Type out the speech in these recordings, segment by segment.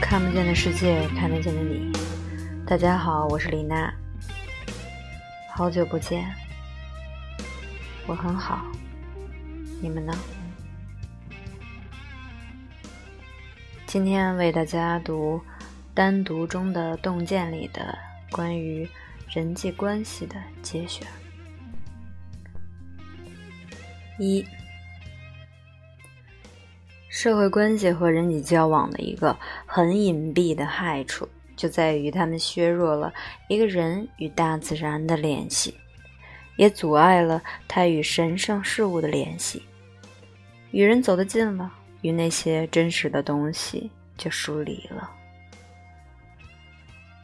看不见的世界，看得见的你。大家好，我是李娜，好久不见，我很好，你们呢？今天为大家读《单独中的洞见》里的关于人际关系的节选。一。社会关系和人际交往的一个很隐蔽的害处，就在于他们削弱了一个人与大自然的联系，也阻碍了他与神圣事物的联系。与人走得近了，与那些真实的东西就疏离了。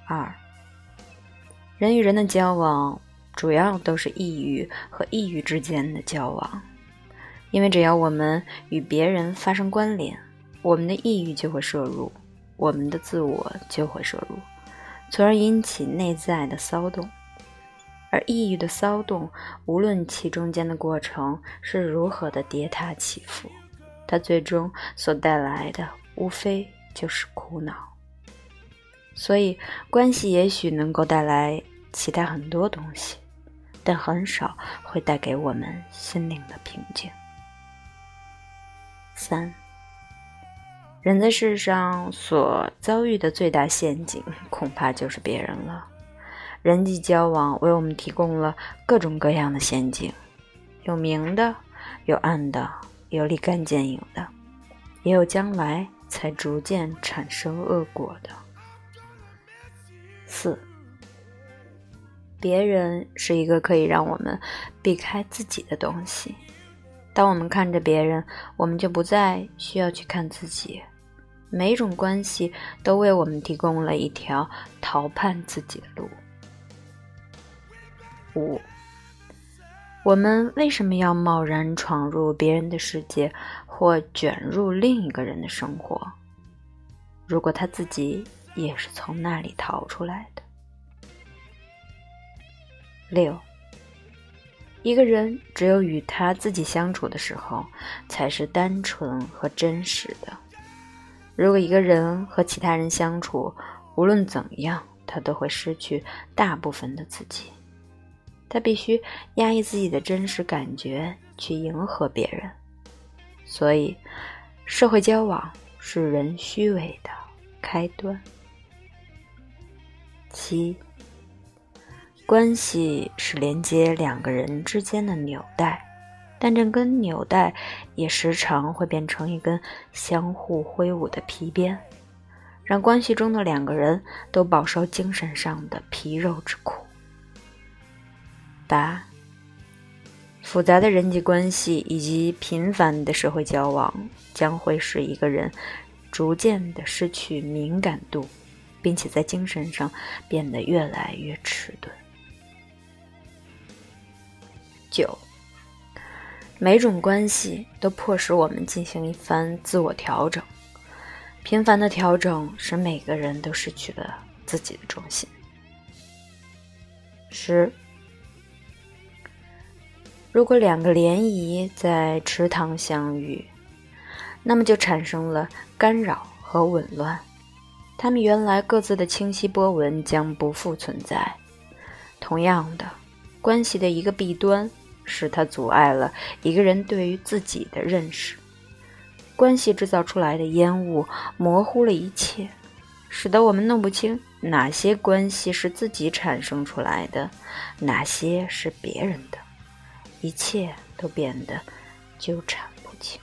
二，人与人的交往主要都是异域和异域之间的交往。因为只要我们与别人发生关联，我们的抑郁就会摄入，我们的自我就会摄入，从而引起内在的骚动。而抑郁的骚动，无论其中间的过程是如何的跌宕起伏，它最终所带来的无非就是苦恼。所以，关系也许能够带来其他很多东西，但很少会带给我们心灵的平静。三，人在世上所遭遇的最大陷阱，恐怕就是别人了。人际交往为我们提供了各种各样的陷阱，有明的，有暗的，有立竿见影的，也有将来才逐渐产生恶果的。四，别人是一个可以让我们避开自己的东西。当我们看着别人，我们就不再需要去看自己。每种关系都为我们提供了一条逃叛自己的路。五，我们为什么要贸然闯入别人的世界，或卷入另一个人的生活？如果他自己也是从那里逃出来的。六。一个人只有与他自己相处的时候，才是单纯和真实的。如果一个人和其他人相处，无论怎样，他都会失去大部分的自己。他必须压抑自己的真实感觉，去迎合别人。所以，社会交往是人虚伪的开端。七。关系是连接两个人之间的纽带，但这根纽带也时常会变成一根相互挥舞的皮鞭，让关系中的两个人都饱受精神上的皮肉之苦。八，复杂的人际关系以及频繁的社会交往，将会使一个人逐渐的失去敏感度，并且在精神上变得越来越迟钝。九，每种关系都迫使我们进行一番自我调整，频繁的调整使每个人都失去了自己的中心。十，如果两个涟漪在池塘相遇，那么就产生了干扰和紊乱，它们原来各自的清晰波纹将不复存在。同样的，关系的一个弊端。使它阻碍了一个人对于自己的认识，关系制造出来的烟雾模糊了一切，使得我们弄不清哪些关系是自己产生出来的，哪些是别人的，一切都变得纠缠不清。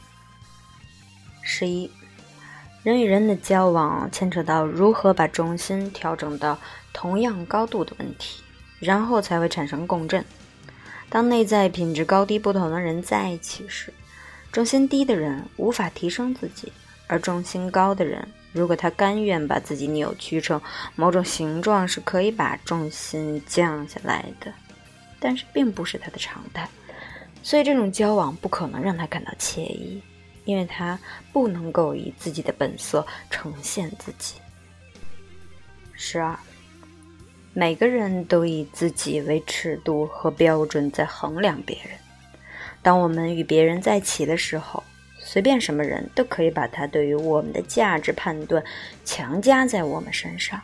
十一，人与人的交往牵扯到如何把重心调整到同样高度的问题，然后才会产生共振。当内在品质高低不同的人在一起时，重心低的人无法提升自己，而重心高的人，如果他甘愿把自己扭曲成某种形状，是可以把重心降下来的，但是并不是他的常态，所以这种交往不可能让他感到惬意，因为他不能够以自己的本色呈现自己。十二。每个人都以自己为尺度和标准在衡量别人。当我们与别人在一起的时候，随便什么人都可以把他对于我们的价值判断强加在我们身上，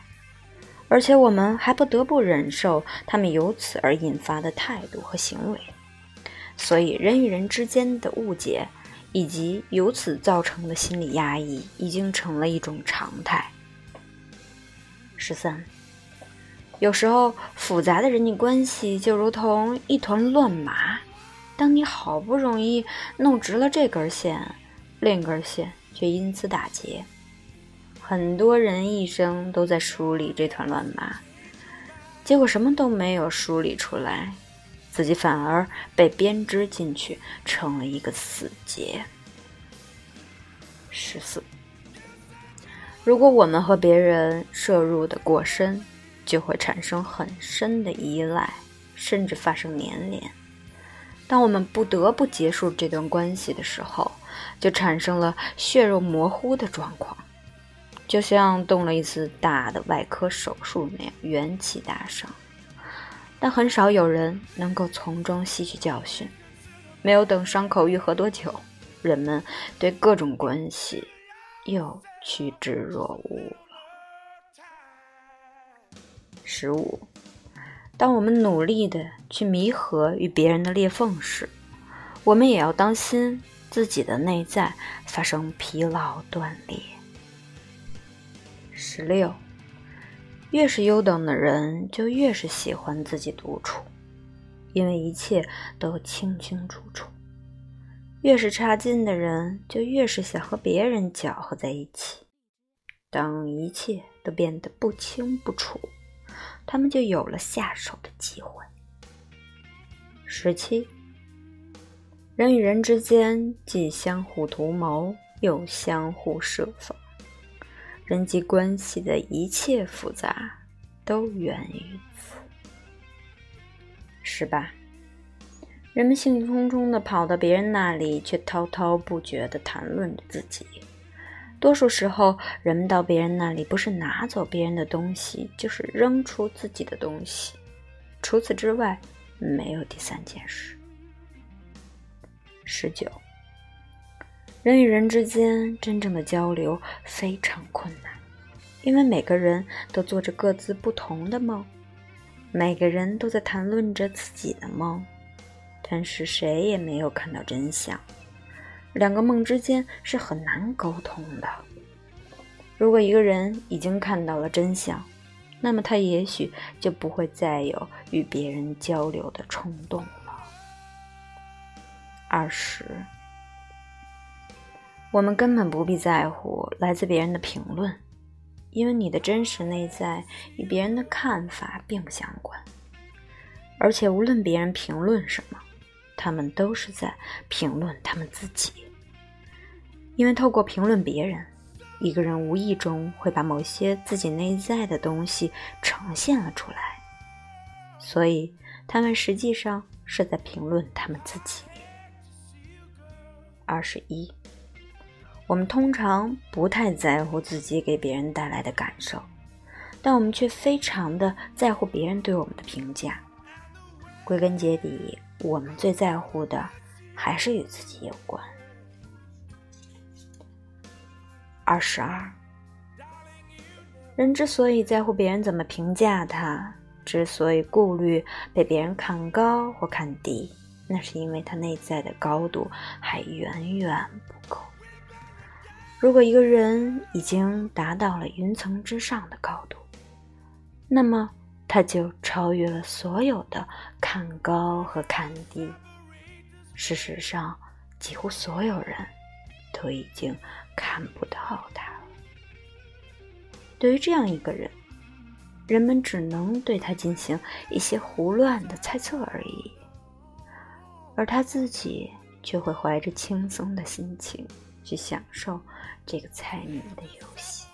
而且我们还不得不忍受他们由此而引发的态度和行为。所以，人与人之间的误解，以及由此造成的心理压抑，已经成了一种常态。十三，有时候复杂的人际关系就如同一团乱麻。当你好不容易弄直了这根线，另一根线却因此打结。很多人一生都在梳理这团乱麻，结果什么都没有梳理出来，自己反而被编织进去，成了一个死结。十四，如果我们和别人摄入的过深，就会产生很深的依赖，甚至发生粘连。当我们不得不结束这段关系的时候，就产生了血肉模糊的状况，就像动了一次大的外科手术那样元气大伤。但很少有人能够从中吸取教训。没有等伤口愈合多久，人们对各种关系又趋之若鹜。十五。当我们努力的去弥合与别人的裂缝时，我们也要当心自己的内在发生疲劳断裂。十六，越是优等的人，就越是喜欢自己独处，因为一切都清清楚楚；越是差劲的人，就越是想和别人搅和在一起。当一切都变得不清不楚。他们就有了下手的机会。十七，人与人之间既相互图谋，又相互设防，人际关系的一切复杂都源于此。十八，人们兴冲冲的跑到别人那里，却滔滔不绝的谈论着自己。多数时候，人们到别人那里不是拿走别人的东西，就是扔出自己的东西。除此之外，没有第三件事。十九，人与人之间真正的交流非常困难，因为每个人都做着各自不同的梦，每个人都在谈论着自己的梦，但是谁也没有看到真相。两个梦之间是很难沟通的。如果一个人已经看到了真相，那么他也许就不会再有与别人交流的冲动了。二十，我们根本不必在乎来自别人的评论，因为你的真实内在与别人的看法并不相关。而且，无论别人评论什么。他们都是在评论他们自己，因为透过评论别人，一个人无意中会把某些自己内在的东西呈现了出来，所以他们实际上是在评论他们自己。二十一，我们通常不太在乎自己给别人带来的感受，但我们却非常的在乎别人对我们的评价。归根结底。我们最在乎的还是与自己有关。二十二，人之所以在乎别人怎么评价他，之所以顾虑被别人看高或看低，那是因为他内在的高度还远远不够。如果一个人已经达到了云层之上的高度，那么。他就超越了所有的看高和看低。事实上，几乎所有人都已经看不到他了。对于这样一个人，人们只能对他进行一些胡乱的猜测而已，而他自己却会怀着轻松的心情去享受这个猜谜的游戏。